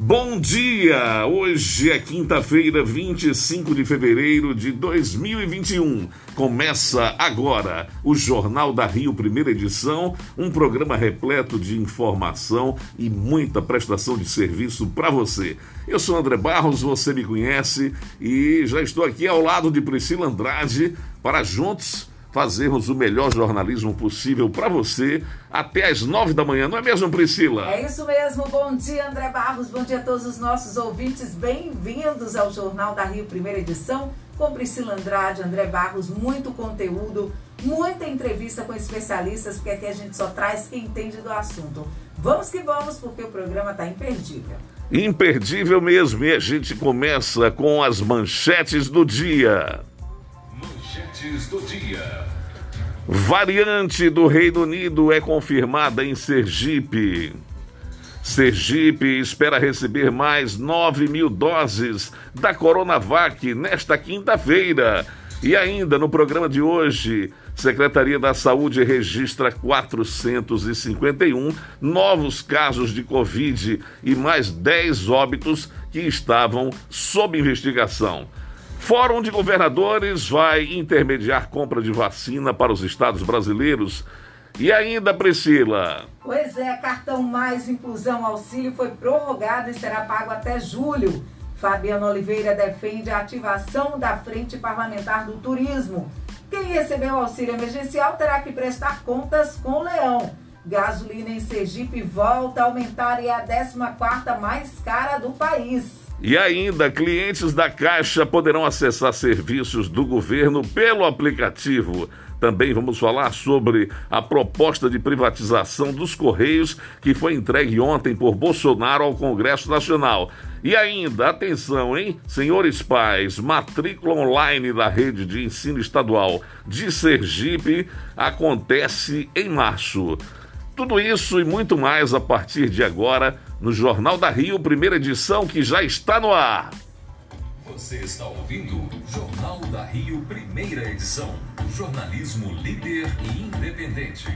Bom dia! Hoje é quinta-feira, 25 de fevereiro de 2021. Começa agora o Jornal da Rio, primeira edição, um programa repleto de informação e muita prestação de serviço para você. Eu sou André Barros, você me conhece e já estou aqui ao lado de Priscila Andrade para juntos fazermos o melhor jornalismo possível para você até às nove da manhã, não é mesmo, Priscila? É isso mesmo. Bom dia, André Barros. Bom dia a todos os nossos ouvintes. Bem-vindos ao Jornal da Rio, primeira edição, com Priscila Andrade, André Barros. Muito conteúdo, muita entrevista com especialistas, porque aqui a gente só traz quem entende do assunto. Vamos que vamos, porque o programa está imperdível. Imperdível mesmo. E a gente começa com as manchetes do dia. Do dia. Variante do Reino Unido é confirmada em Sergipe. Sergipe espera receber mais 9 mil doses da Coronavac nesta quinta-feira. E ainda no programa de hoje, Secretaria da Saúde registra 451 novos casos de Covid e mais 10 óbitos que estavam sob investigação. Fórum de Governadores vai intermediar compra de vacina para os estados brasileiros. E ainda, Priscila? Pois é, cartão mais inclusão auxílio foi prorrogado e será pago até julho. Fabiano Oliveira defende a ativação da Frente Parlamentar do Turismo. Quem recebeu auxílio emergencial terá que prestar contas com o Leão. Gasolina em Sergipe volta a aumentar e é a 14ª mais cara do país. E ainda, clientes da Caixa poderão acessar serviços do governo pelo aplicativo. Também vamos falar sobre a proposta de privatização dos Correios que foi entregue ontem por Bolsonaro ao Congresso Nacional. E ainda, atenção, hein? Senhores pais, matrícula online da rede de ensino estadual de Sergipe acontece em março. Tudo isso e muito mais a partir de agora no Jornal da Rio, primeira edição que já está no ar. Você está ouvindo Jornal da Rio, primeira edição. Jornalismo líder e independente.